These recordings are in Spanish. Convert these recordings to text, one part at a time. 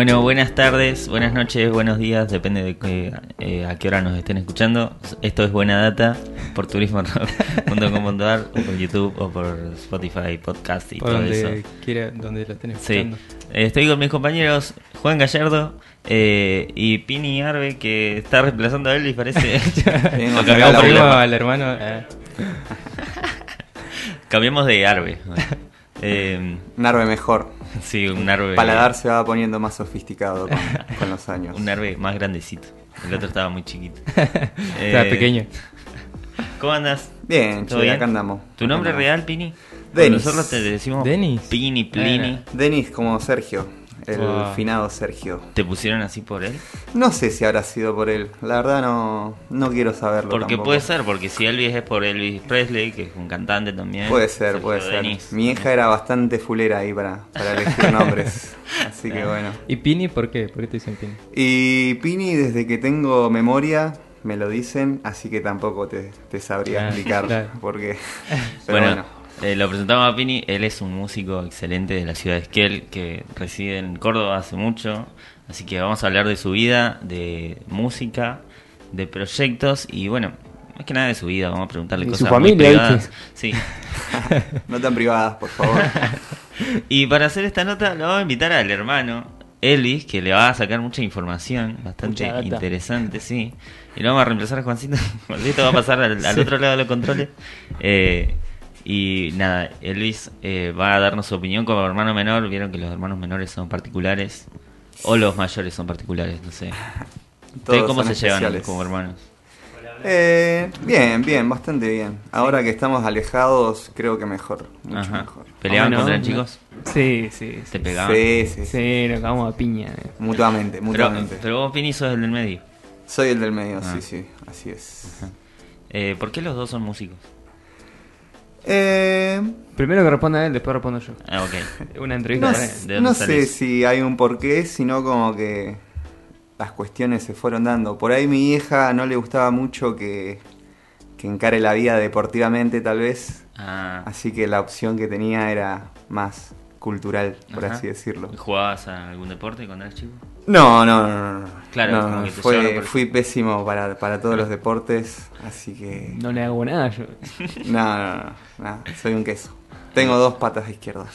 Bueno, buenas tardes, buenas noches, buenos días, depende de que, eh, a qué hora nos estén escuchando. Esto es Buena Data por turismo.com.ar o por YouTube o por Spotify, podcast y Por todo donde eso. quiera, donde lo estén Sí, escuchando. Eh, estoy con mis compañeros Juan Gallardo eh, y Pini Arbe que está reemplazando a Elvis, parece. Cambiamos, al hermano. eh, cambiamos de Arbe. Eh, Un arbe mejor. sí, un Arbe. El paladar se va poniendo más sofisticado con, con los años. Un Arbe más grandecito. El otro estaba muy chiquito. Estaba Eh, pequeño. ¿Cómo andas? Bien, ¿Todo che, bien? acá andamos. ¿Tu Acá nombre andamos. real, Pini? Denis. Nosotros te decimos Denis. Pini, Plini. Denis como Sergio, el Wow. finado Sergio. ¿Te pusieron así por él? No sé si habrá sido por él. La verdad no, no quiero saberlo. Porque tampoco. puede ser, porque si Elvis es por Elvis Presley, que es un cantante también. Puede ser, Sergio puede ser. Denis. Mi hija era bastante fulera ahí para, para elegir nombres. Así que bueno. ¿Y Pini por qué? ¿Por qué te dicen Pini? Y Pini, desde que tengo memoria, me lo dicen, así que tampoco te, te sabría Ah, explicar claro. por qué. Pero bueno, bueno. Eh, lo presentamos a Pini. Él es un músico excelente de la ciudad de Esquel que reside en Córdoba hace mucho. Así que vamos a hablar de su vida, de música, de proyectos y bueno, más que nada de su vida. Vamos a preguntarle Y cosas su muy familia, privadas. ¿viste? Sí. no tan privadas, por favor. Y para hacer esta nota lo vamos a invitar al hermano Elvis, que le va a sacar mucha información, bastante Mucha interesante, sí. Y lo vamos a reemplazar a Juancito. Juancito va a pasar al, al otro lado de los controles. Eh, y nada, Elvis eh, va a darnos su opinión como hermano menor. Vieron que los hermanos menores son particulares. O los mayores son particulares, no sé. ¿Ustedes Todos cómo se son llevan especiales. como hermanos? Eh, bien, bien, bastante bien. Ahora que estamos alejados, creo que mejor. Mucho Ajá. mejor. ¿Peleaban Ah, contra no, chicos? Sí, sí. ¿Te pegaban? Sí, sí, sí. Sí, nos cagamos a piña. eh. Mutuamente, Pero, mutuamente. pero vos, Pini, sos el del medio. Soy el del medio, Ah. sí, sí, así es. Eh, ¿Por qué los dos son músicos? Eh, Primero que responda él, después respondo yo. Ah, ok. Una entrevista no con él. s- ¿De dónde no sé si hay un porqué, sino como que las cuestiones se fueron dando. Por ahí mi hija no le gustaba mucho que, que encare la vida deportivamente, tal vez. Ah, Así que la opción que tenía era más cultural, por Ajá. así decirlo. ¿Jugabas a algún deporte cuando eras chico? No, no, no, no. no. Claro, No, que fue- por- fui pésimo para, para todos los deportes, así que... No le hago nada yo. No, no, no, no, soy un queso. Tengo dos patas izquierdas.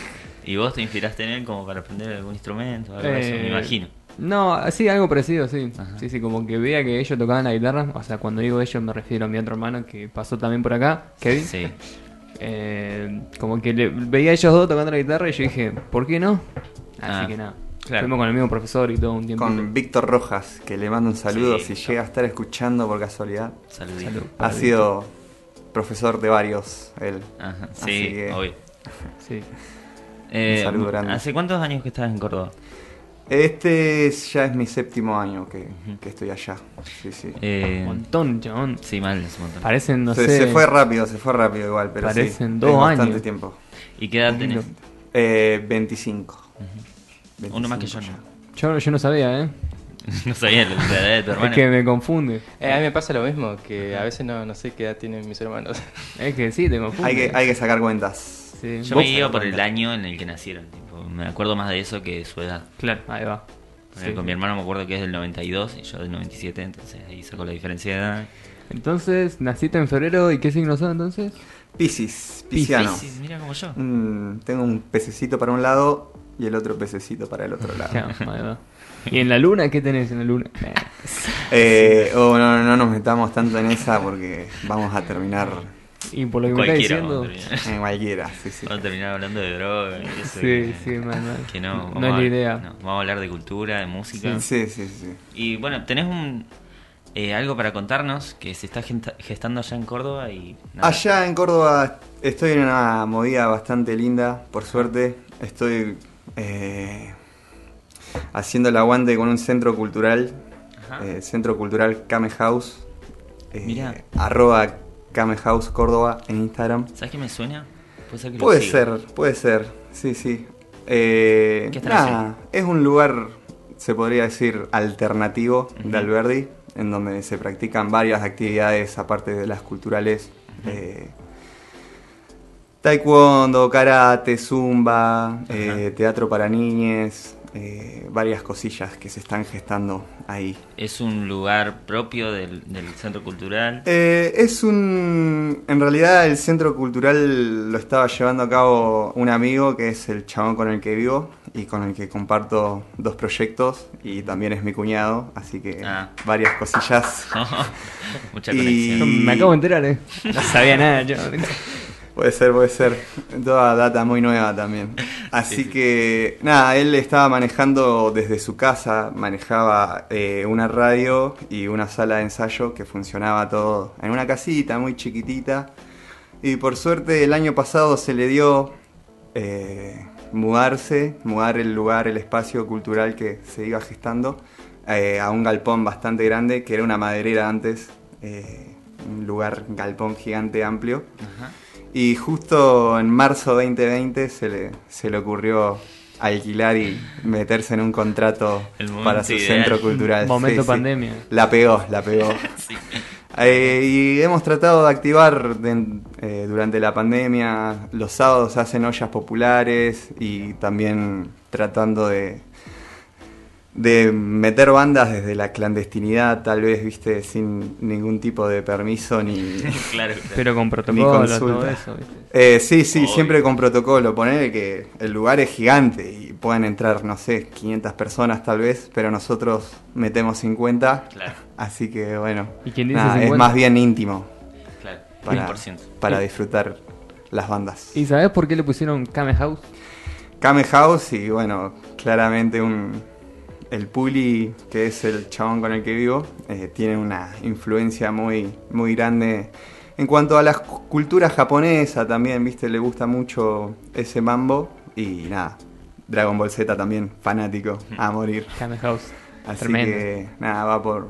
¿Y vos te inspiraste en él como para aprender algún instrumento? Algo eso, me Eh, imagino. No, sí, algo parecido, sí. Ajá. Sí, sí, como que veía que ellos tocaban la guitarra. O sea, cuando digo ellos me refiero a mi otro hermano que pasó también por acá, Kevin. Sí. Eh, como que le- veía a ellos dos tocando la guitarra y yo dije, ¿por qué no? Así Ah, que nada. claro. Fuimos con el mismo profesor y todo un tiempo. Con Víctor Rojas, que le mando un saludo Sí. si llega a estar escuchando por casualidad. Saludito. Salud. Ha sido profesor de varios, él. Ajá, Así sí, que- obvio. Sí. Eh, saludo grande. ¿Hace cuántos años que estás en Córdoba? Este es- ya es mi séptimo año que, que estoy allá. Sí, sí. Eh, Un montón, chabón. sí, mal, es un montón. Parecen, no se, sé. se fue rápido, se fue rápido igual, pero sí, Parecen es dos bastante años. tiempo. ¿Y qué edad tenés? Eh, 25. Uno más que yo, 25 ¿no? Yo, yo no sabía, ¿eh? no sabía la edad de tu hermano. Es que me confunde. Eh, a mí me pasa lo mismo, que a veces no, no sé qué edad tienen mis hermanos. Es que sí, te confunde. Hay que, hay que sacar cuentas. Sí. Yo me iba por el año en el que nacieron. Me acuerdo más de eso que de su edad. Claro, ahí va. Sí. Con mi hermano me acuerdo que es del 92 y yo del 97, entonces ahí saco la diferencia de edad. Entonces, naciste en febrero y qué signo sos entonces? Piscis, pisciano. Piscis, mira como yo. Mm, tengo un pececito para un lado y el otro pececito para el otro lado. Claro, ahí va. ¿Y en la luna qué tenés en la luna? Eh, oh, no, no nos metamos tanto en esa porque vamos a terminar Y por lo que me Cualquiera diciendo. en cualquiera. Sí, sí. Vamos a terminar hablando de droga y eso. Sí, que, sí, mal. Que no, No es la idea. no, vamos a hablar de cultura, de música. Sí, sí, sí. Y bueno, tenés un eh, algo para contarnos que se está gesta- gestando allá en Córdoba y nada. Allá en Córdoba estoy en una movida bastante linda, por suerte. Estoy eh, haciendo el aguante con un centro cultural, Ajá. eh, Centro Cultural Kame House. eh. Arroba Kame House Córdoba en Instagram. ¿Sabes qué me suena? Puede ser que lo Puede siga. ser, puede ser, sí, sí. Eh, ¿Qué nada, es un lugar, se podría decir, alternativo de Alberdi, en donde se practican varias actividades aparte de las culturales. eh, taekwondo, karate, zumba, eh, teatro para niñes. Eh, varias cosillas que se están gestando ahí. ¿Es un lugar propio del, del centro cultural? Eh, es un... En realidad el centro cultural lo estaba llevando a cabo un amigo que es el chabón con el que vivo y con el que comparto dos proyectos y también es mi cuñado, así que Ah. varias cosillas. Mucha Y- conexión. Me acabo de enterar, eh. No sabía nada yo. Puede ser, puede ser. Toda data muy nueva también. Así Sí, sí. que, nada, él estaba manejando desde su casa, manejaba eh, una radio y una sala de ensayo que funcionaba todo en una casita muy chiquitita. Y por suerte el año pasado se le dio eh, mudarse, mudar el lugar, el espacio cultural que se iba gestando eh, a un galpón bastante grande, que era una maderera antes, un lugar, galpón gigante amplio. Ajá. Y justo en marzo 2020 se le, se le ocurrió alquilar y meterse en un contrato para su ideal. centro cultural. Momento Sí, sí. pandemia. La pegó, la pegó. Sí. Eh, y hemos tratado de activar de- eh, durante la pandemia, los sábados hacen ollas populares y también tratando de, de meter bandas desde la clandestinidad, tal vez, viste, sin ningún tipo de permiso ni... claro, claro. Pero con protocolo, consulta. todo eso, ¿viste? Eh, sí, sí, Obvio. siempre con protocolo. Poner que el lugar es gigante y pueden entrar, no sé, 500 personas tal vez, pero nosotros metemos 50. Claro, Así que bueno, ¿Y quién dice nada, es 50? más bien íntimo claro. para, 100%. para disfrutar las bandas. ¿Y sabes por qué le pusieron Kame House? Kame House y bueno, claramente un el Puli, que es el chabón con el que vivo, eh, tiene una influencia muy, muy grande en cuanto a la cu- cultura japonesa también, viste, le gusta mucho ese mambo y nada, Dragon Ball Z también, fanático a morir. Kame House. Así Tremendo. que nada, va por,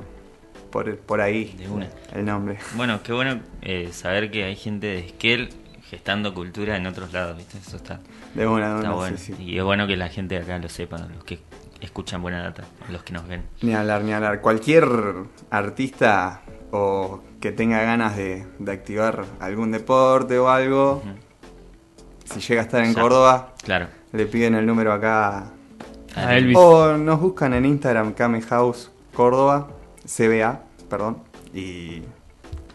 por, por ahí De una. el nombre. Bueno, qué bueno eh, saber que hay gente de Esquel gestando cultura en otros lados, ¿viste? Eso está, De una, de está una, bueno. sí, sí. Y es bueno que la gente de acá lo sepa, los que escuchan buena data, los que nos ven. Ni hablar, ni hablar. Cualquier artista o que tenga ganas de, de activar algún deporte o algo, si llega a estar en Ya. Córdoba, Claro. le piden el número acá. A Elvis. O nos buscan en Instagram Kame House Córdoba, CBA, perdón, y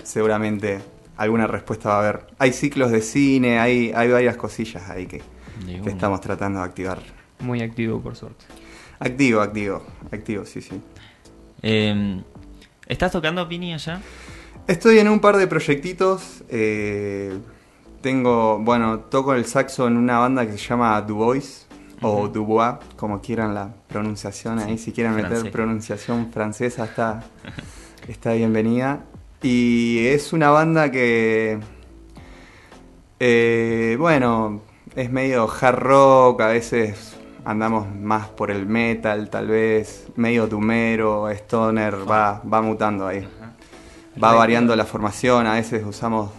seguramente alguna respuesta va a haber. Hay ciclos de cine, hay, hay varias cosillas ahí que, estamos tratando de activar. Muy activo, por suerte. Activo, activo, activo, sí, sí. Eh, ¿Estás tocando Pini allá? Estoy en un par de proyectitos. eh, tengo, bueno, toco el saxo en una banda que se llama Dubois o Ujú. Dubois, como quieran la pronunciación ahí. Sí, Si quieren meter francés. pronunciación francesa, está, está bienvenida. Y es una banda que, eh, bueno, es medio hard rock, a veces andamos más por el metal, tal vez, medio tumero, stoner, va, va mutando ahí. Ajá. Va variando la formación, a veces usamos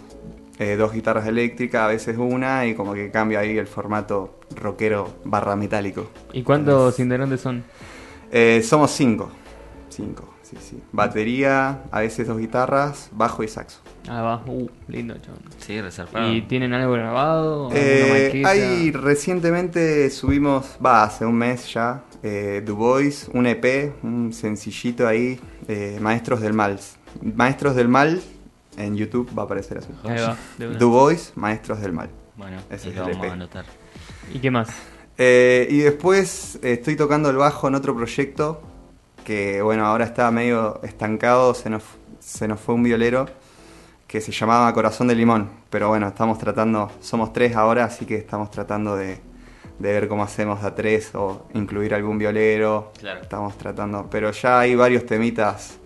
eh, dos guitarras eléctricas, a veces una, y como que cambia ahí el formato rockero barra metálico. ¿Y cuántos integrantes son? Eh, somos cinco, cinco, sí, sí. Batería, a veces dos guitarras, bajo y saxo. Ah, va. Uh, lindo, chabón. Sí, reservado. ¿Y tienen algo grabado? ¿Alguna Eh, ahí recientemente subimos, va, hace un mes ya, eh, Du Bois, un EP, un sencillito ahí, eh, Maestros del Mal. Maestros del Mal, en YouTube va a aparecer así. Ahí va. Du Bois, Maestros del Mal. Bueno, Ese es lo el vamos EP. a anotar. ¿Y qué más? Eh, y después eh, estoy tocando el bajo en otro proyecto que, bueno, ahora está medio estancado, se nos, se nos fue un violero que se llamaba Corazón de Limón. Pero bueno, estamos tratando, somos tres ahora, así que estamos tratando de, de ver cómo hacemos a tres o incluir algún violero. Claro. Estamos tratando, pero ya hay varios temitas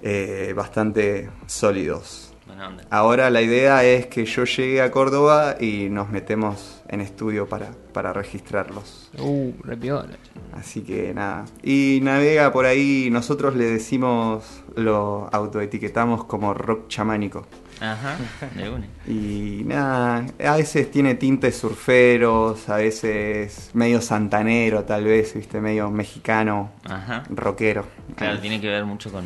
eh, bastante sólidos. Buena onda. Ahora la idea es que yo llegue a Córdoba y nos metemos en estudio para, para registrarlos. Uh, re piola, chabón. Así que nada. Y navega por ahí, nosotros le decimos, lo autoetiquetamos como rock chamánico. Ajá, de una. Y nada, a veces tiene tintes surferos, a veces medio santanero tal vez, viste, medio mexicano, Ajá. rockero. Claro, tiene que ver mucho con,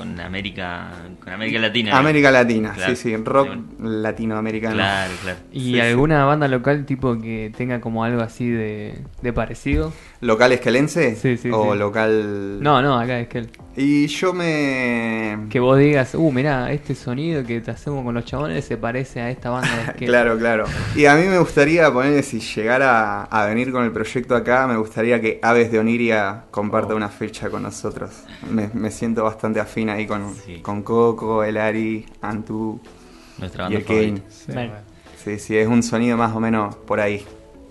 con América, con América Latina. América Latina, Claro. sí, sí, rock latinoamericano. Claro, claro. ¿Y Sí, sí. alguna banda local tipo que tenga como algo así de, de parecido? ¿Local esquelense? Sí, sí, ¿O sí. local...? No, no, acá es que el- Y yo me... que vos digas, uh, mirá, este sonido que te hacemos con los chabones se parece a esta banda de skate. Claro, claro. Y a mí me gustaría ponerle, si llegara a venir con el proyecto acá, me gustaría que Aves de Oniria comparta Oh. una fecha con nosotros. Me, me siento bastante afín ahí con, Sí. con Coco, el Ari, Antu Nuestra y banda el Kane. favorita. Sí, Bueno. bueno. Sí, sí, es un sonido más o menos por ahí.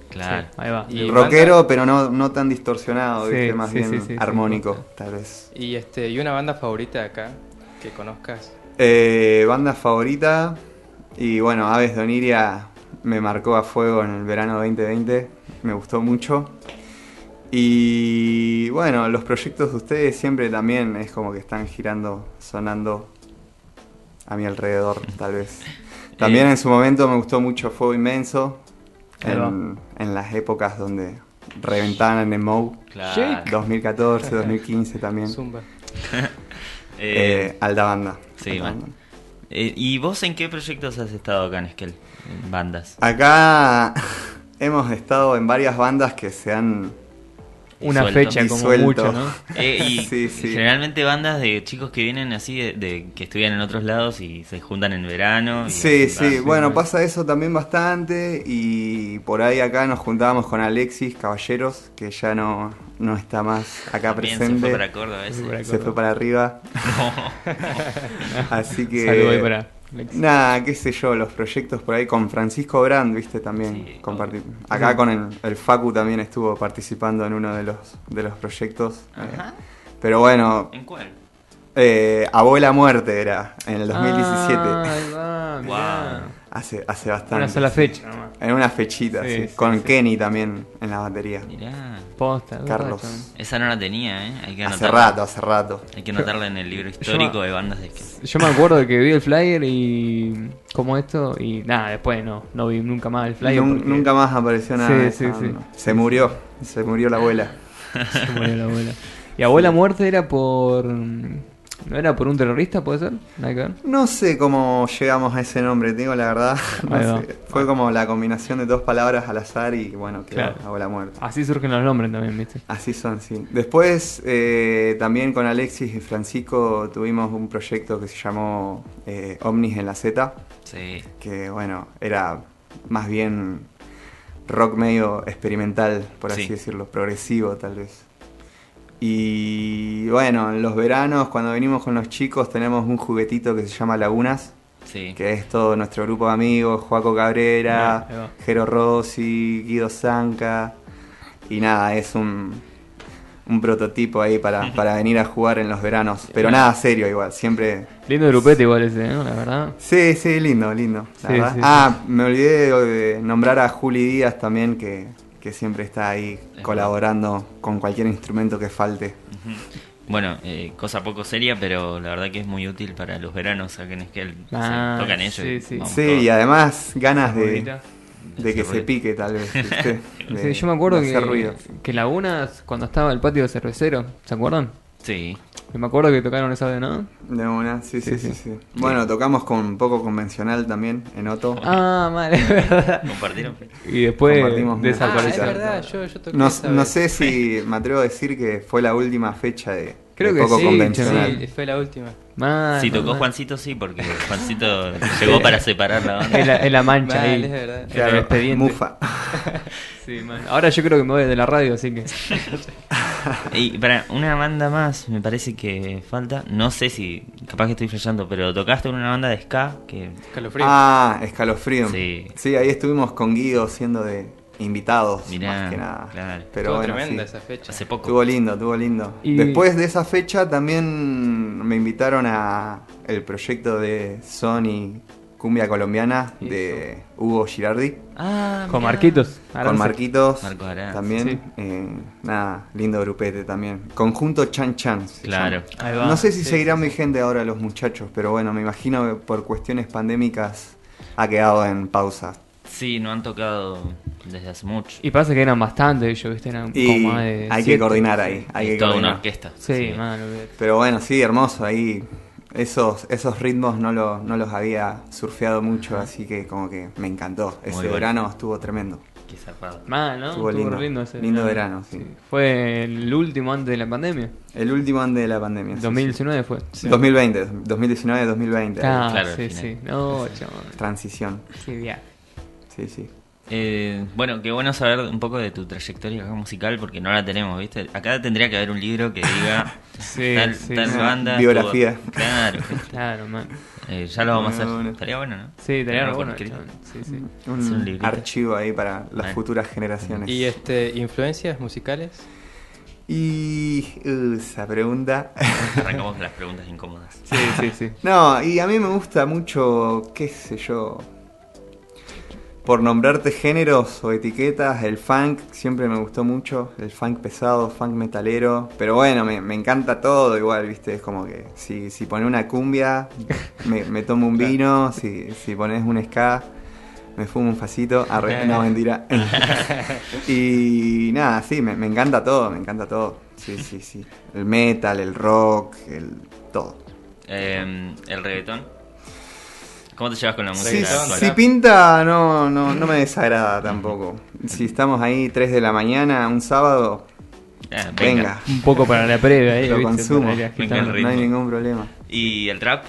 Claro. Sí, ahí va. Y Rockero, banda- pero no, no tan distorsionado, Sí, ¿viste? más sí, bien sí, sí, sí, armónico, sí. tal vez. Y este, y una banda favorita de acá que conozcas. Eh, banda favorita. Y bueno, Aves de Oniria me marcó a fuego en el verano 2020. Me gustó mucho. Y bueno, los proyectos de ustedes siempre también es como que están girando, sonando a mi alrededor, tal vez. También Eh. en su momento me gustó mucho Fuego Inmenso. En, en las épocas donde reventaban en Emo. Claro. 2014, 2015 también. Zumba. Eh, Eh, alta banda. sí, alta mal. banda. eh, ¿Y vos en qué proyectos has estado acá en Esquel? En bandas. Acá hemos estado en varias bandas que se han... Una fecha como Disuelto. mucho, ¿no? Eh, y Sí, sí. generalmente bandas de chicos que vienen así, de, de- que estudian en otros lados y se juntan en verano. y Sí, sí, bueno, pasa eso también bastante y por ahí acá nos juntábamos con Alexis Caballeros, que ya no, no está más acá También presente. se fue para Córdoba ese. Se fue para Se fue para arriba, así que... Para. Nada, qué sé yo, los proyectos por ahí con Francisco Brand, viste, también Sí. Acá con el, el Facu también estuvo participando en uno de los, de los proyectos. eh, Ajá. pero bueno, ¿En cuál? eh, Abuela Muerte era, en el 2017. Ah, mirá. Hace, hace bastante. Una sola fecha nomás. En una fechita, Sí, sí. sí, con sí. Kenny también en la batería. Mirá. Posta, de Carlos. Esa no la tenía, ¿eh? Hay que Hace anotarla. rato, hace rato. Hay que anotarla en el libro histórico de bandas de chabón. Yo me acuerdo que vi el flyer y como esto y nada, después no, no vi nunca más el flyer. Nun- porque Nunca más apareció nada. Sí, de sí, sí. Se murió, se murió la abuela. se murió la abuela. Y abuela muerte era por ¿No era por un terrorista, puede ser? Nada que ver. No sé cómo llegamos a ese nombre, te digo la verdad. No sé. Fue como la combinación de dos palabras al azar y bueno, quedó Claro. abuela muerta. Así surgen los nombres también, ¿viste? Así son, sí. Después, eh, también con Alexis y Francisco tuvimos un proyecto que se llamó eh, Omnis en la Z, Sí. que bueno, era más bien rock medio experimental, por así Sí. decirlo, progresivo tal vez. Y bueno, en los veranos, cuando venimos con los chicos, tenemos un juguetito que se llama Lagunas, Sí. que es todo nuestro grupo de amigos, Joaco Cabrera. Jero Rossi, Guido Zanca, y nada, es un, un prototipo ahí para, para venir a jugar en los veranos, pero nada serio igual, siempre... Lindo grupete igual ese, ¿no? La verdad. Sí, sí, lindo, lindo. la Sí, verdad. sí, ah, me olvidé de nombrar a Juli Díaz también, que, que siempre está ahí Es colaborando con cualquier instrumento que falte. Bueno, eh, cosa poco seria, pero la verdad que es muy útil para los veranos acá en Esquel. Ah, Se tocan ellos. sí, y sí. vamos Sí, y además ganas de, de que se pique tal vez. De- Sí, yo me acuerdo de que, ruido. que Lagunas, cuando estaba el patio cervecero, ¿se acuerdan? Sí. Me acuerdo que tocaron esa de no. De una, sí, sí, Sí, sí, sí. sí. Bueno, tocamos con un poco convencional también en Otto. Ah, mal, es verdad. Compartieron. Y después Compartimos una Ah, es verdad, yo, yo toqué No, esa no sé si me atrevo a decir que fue la última fecha de, Creo de que poco sí, convencional. Sí, fue la última. Mal, Si tocó. Juancito, sí, porque Juancito llegó para separar la banda. Es la, es la mancha ahí. es verdad. Claro, el expediente. Mufa. Sí, mal. Ahora yo creo que me voy de la radio, así que. Y para una banda más, me parece que falta. No sé si, capaz que estoy flasheando, pero tocaste en una banda de ska que. Escalofrío. Ah, Escalofrío. Sí. Sí, ahí estuvimos con Guido siendo de invitados, Mirá, más que nada. claro. Pero Estuvo bueno, tremenda sí. esa fecha. Hace poco. Estuvo lindo, estuvo lindo. Y- Después de esa fecha también me invitaron a el proyecto de Sony Cumbia Colombiana de Hugo Girardi. Ah, Con mirá. Marquitos. Con. Marquitos Marcos Arance. también. Sí. Eh, nada, lindo grupete también. Conjunto Chan Chan. Claro. llama. Ahí va. No sé si Sí, seguirán sí, sí. vigente ahora los muchachos, pero bueno, me imagino que por cuestiones pandémicas ha quedado en pausa. Sí, no han tocado desde hace mucho. Y pasa que eran bastantes ellos, ¿viste? Eran Y como más de hay que coordinar ahí. Hay que toda una orquesta. Sí, mano. olvidate. Pero bueno, sí, hermoso. Ahí esos, esos ritmos no, lo- no los había surfeado mucho, así que como que me encantó. Ese bueno. verano estuvo tremendo. Qué zarpado. Man, ¿no? Estuvo lindo. re ese Lindo verano, sí. Fue el último antes de la pandemia. El último año de la pandemia. sí, 2019 fue. sí. 2020, 2019-2020. Ah, Claro, sí, sí. No. Transición. Qué viaje. Sí, sí. Eh, bueno, qué bueno saber un poco de tu trayectoria musical porque no la tenemos, ¿viste? Acá tendría que haber un libro que diga Sí, tal, sí. tal banda. biografía. Claro. Claro, man. Eh, ya lo vamos a hacer. bueno. Estaría bueno, ¿no? Sí, estaría bueno. Sí, sí. Un, Es un archivo ahí para las Bueno. futuras generaciones. ¿Y este influencias musicales? Y uh, esa pregunta. Arrancamos con las preguntas incómodas. Sí, sí, sí. no, y a mí me gusta mucho, qué sé yo. Por nombrarte géneros o etiquetas, el funk siempre me gustó mucho. El funk pesado, funk metalero. Pero bueno, me, me encanta todo igual, ¿viste? Es como que si, si pones una cumbia, me, me tomo un vino. Si, si pones un ska, me fumo un facito. Arre, no, mentira. y nada, sí, me, me encanta todo, me encanta todo. Sí, sí, sí. El metal, el rock, el todo. Eh, el reggaetón. ¿Cómo te llevas con la música Sí, actual? si pinta, no, no, no me desagrada tampoco. Si estamos ahí 3 de la mañana, un sábado, Ah, venga, Un poco para la previa ahí, lo ¿viste? consumo. No hay ningún problema. ¿Y el trap?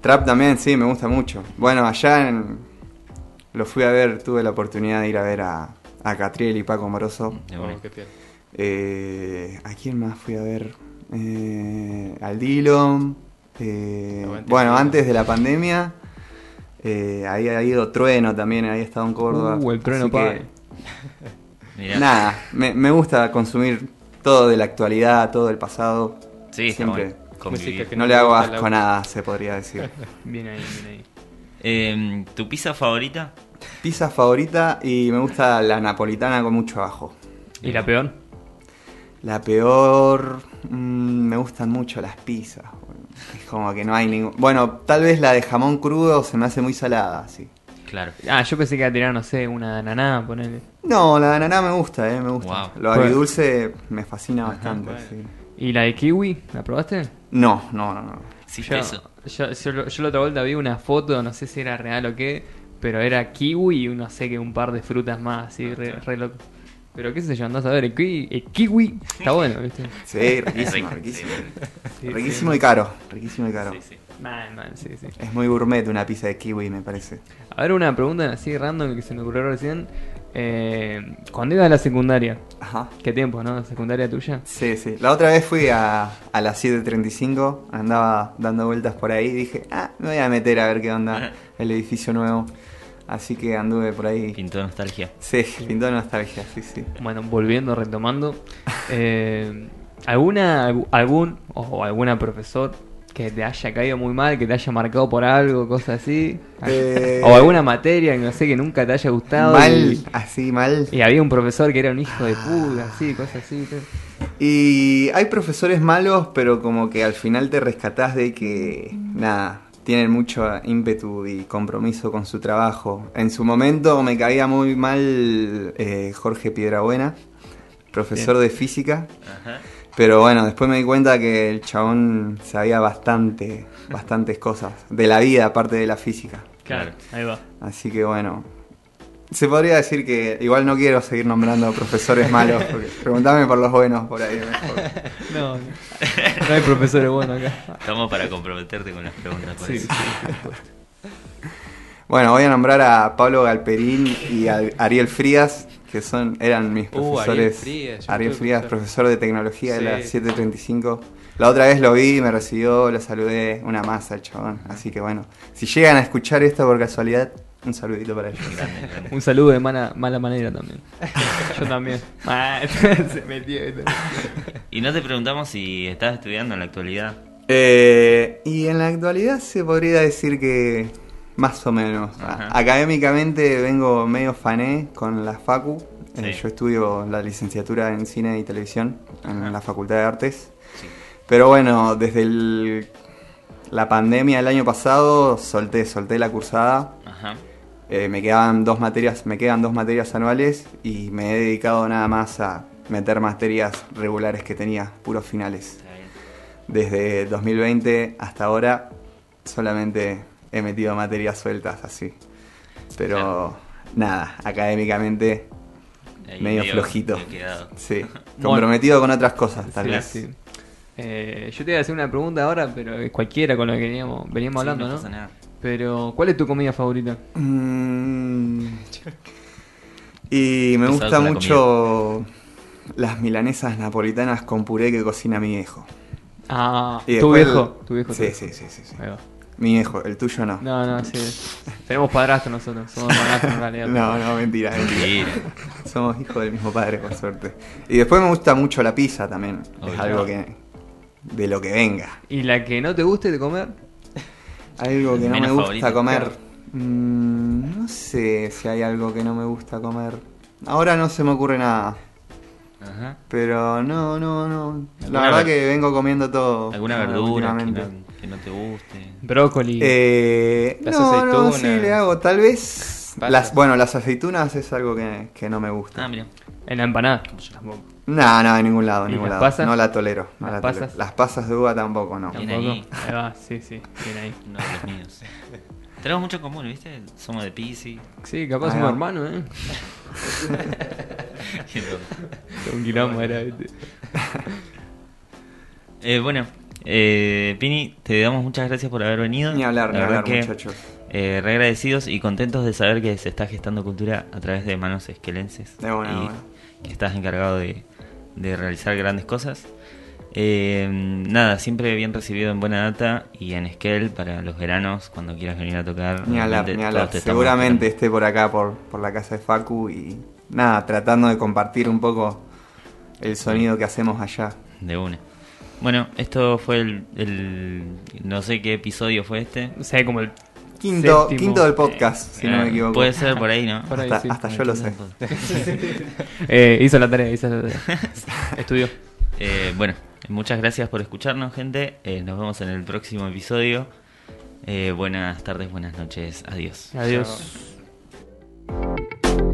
Trap también, sí, me gusta mucho. Bueno, allá en- lo fui a ver, tuve la oportunidad de ir a ver a, a Catriel y Paco Moroso. Oh, bueno. qué piola. Eh, ¿A quién más fui a ver? Eh, al Dillon. eh, bueno, antes de la pandemia. Eh, ahí ha ido Trueno también, había estado en Córdoba. Uh, el Trueno que. Nada, me, me gusta consumir todo de la actualidad, todo del pasado. Sí, siempre. Música que No no le hago asco a nada, se podría decir. Bien ahí, bien ahí. Eh, ¿Tu pizza favorita? Pizza favorita y me gusta la napolitana con mucho ajo. ¿Y la peor? La peor, mm, me gustan mucho las pizzas. Es como que no hay ningún... Bueno, tal vez la de jamón crudo se me hace muy salada, sí. Claro. Ah, yo pensé que iba a tirar, no sé, una de ananá, ponele. No, la de ananá me gusta, eh, me gusta. Wow. Lo agridulce me fascina Ajá, bastante, bueno. sí. ¿Y la de kiwi? ¿La probaste? No, no, no, no. ¿Hiciste Yo, eso? yo, yo, lo- yo la otra vuelta vi una foto, no sé si era real o qué, pero era kiwi y no sé que un par de frutas más, así, re, re loco. Pero qué sé yo, andás a ver, el kiwi, el kiwi está bueno, ¿viste? Sí, riquísimo, riquísimo. Sí, riquísimo sí. y caro, riquísimo y caro. Sí, sí. Man, man, sí, sí. Es muy gourmet una pizza de kiwi, me parece. A ver, una pregunta así random que se me ocurrió recién. Eh, cuando ibas a la secundaria, Ajá. ¿qué tiempo, no? ¿Secundaria tuya? Sí, sí. La otra vez fui a, a las 7.35, andaba dando vueltas por ahí y dije, ah, me voy a meter a ver qué onda el edificio nuevo. Así que anduve por ahí. Pintó nostalgia. Sí, pintó de nostalgia, sí, sí. Bueno, volviendo, retomando. eh, ¿Alguna, algu- algún o alguna profesor que te haya caído muy mal, que te haya marcado por algo, cosas así? Eh, O alguna materia que no sé, que nunca te haya gustado. Mal, y- así mal. Y, había un profesor que era un hijo de puta, así, cosas así. Y hay profesores malos, pero como que al final te rescatás de que, nada, tienen mucho ímpetu y compromiso con su trabajo. En su momento me caía muy mal eh, Jorge Piedrabuena, profesor de física. Ajá. Pero bueno, después me di cuenta que el chabón sabía bastante, bastantes cosas de la vida aparte de la física. Claro. ahí va. Así que bueno, se podría decir que igual no quiero seguir nombrando profesores malos, porque preguntame por los buenos por ahí. mejor. No, no, hay profesores buenos acá. Estamos para comprometerte con las preguntas. Sí, sí, Bueno, voy a nombrar a Pablo Galperín y a Ariel Frías, que son eran mis Uh, profesores. Ariel Frías, Ariel Frías, profesor. profesor de tecnología de la 735. La otra vez lo vi, me recibió, lo saludé, una masa el chabón. Así que bueno, si llegan a escuchar esto por casualidad, un saludito para ellos. Un saludo de mala, mala manera también. Yo también. Ah, se metió. Y no te preguntamos si estás estudiando en la actualidad. Eh, y en la actualidad se podría decir que más o menos. Ajá. Académicamente vengo medio fané con la Facu. Eh, yo estudio la licenciatura en cine y televisión en Ajá. la Facultad de Artes. Sí. Pero bueno, desde el- la pandemia del año pasado solté, solté la cursada. Ajá. Eh, me quedaban dos materias, me quedan dos materias anuales y me he dedicado nada más a meter materias regulares que tenía, puros finales. Desde 2020 hasta ahora solamente he metido materias sueltas así. Pero Claro. nada, académicamente Ahí medio flojito. medio. Sí, comprometido con otras cosas tal Sí, vez. sí. Eh, yo te iba a hacer una pregunta ahora, pero cualquiera con lo que veníamos, veníamos Sí, hablando, no. Pero, ¿cuál es tu comida favorita? Mm, y me gusta la mucho las milanesas napolitanas con puré que cocina mi viejo. Ah, Y tu viejo. el- Tu viejo. Sí, tu sí, viejo. sí, sí, sí. Mi viejo, el tuyo no. No, no, sí. Tenemos padrastro nosotros. Somos padrastros en realidad. No, no, mentira, mentira. Mentira. Somos hijos del mismo padre, por suerte. Y después me gusta mucho la pizza también. Obvio. Es algo que. de lo que venga. ¿Y la que no te guste de comer? Algo que no me gusta favorito. comer. Mm, no sé si hay algo que no me gusta comer. Ahora no se me ocurre nada. Ajá. Pero no, no, no. La ¿Alguna verdad ver- que vengo comiendo todo. ¿Alguna verdura que no, que no te guste? Brócoli. Eh, Las no, no, aceitunas. sí le hago. Tal vez. Las, bueno, las aceitunas es algo que, que no me gusta. Ah, mira. En la empanada. Tampoco. No, no, en ningún lado, en ¿Y ningún lado. pasas? No la tolero. no ¿Las la tolero. pasas? Las pasas de uva tampoco, no. Bien Tampoco. ahí. Ahí va, sí, sí. Bien ahí. De los míos. Tenemos mucho en común, ¿viste? Somos de Pisi. Sí, capaz Ahí somos hermanos, ¿eh? Un quilombo era, ¿viste? Eh, bueno, eh, Pini, te damos muchas gracias por haber venido. Ni hablar, La ni hablar, que, muchachos. eh, re agradecidos y contentos de saber que se está gestando cultura a través de manos esquelenses. De buena, y de buena. que estás encargado de, de realizar grandes cosas. Eh, nada, siempre bien recibido en Buena Data y en Esquel para los veranos, cuando quieras venir a tocar. Ni hablar, ni hablar. Seguramente esté por acá, por, por la casa de Facu y nada, tratando de compartir un poco el sonido que hacemos allá. De una. Bueno, esto fue el, el- No sé qué episodio fue este. O sea, como el. Quinto, Séptimo. quinto del podcast, si no Eh, me equivoco. Puede ser por ahí, ¿no? Por ahí, hasta sí. hasta yo lo sé. Eh, hizo la tarea, hizo la tarea. Estudió. Eh, bueno, muchas gracias por escucharnos, gente. Eh, nos vemos en el próximo episodio. Eh, buenas tardes, buenas noches. Adiós. Adiós. Chao.